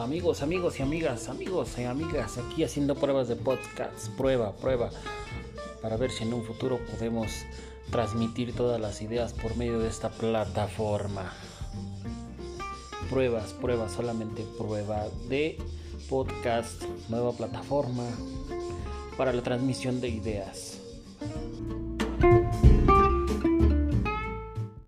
amigos, amigos y amigas, amigos y amigas, aquí haciendo pruebas de podcast, prueba, prueba, para ver si en un futuro podemos transmitir todas las ideas por medio de esta plataforma. Pruebas, pruebas, solamente prueba de podcast, nueva plataforma para la transmisión de ideas.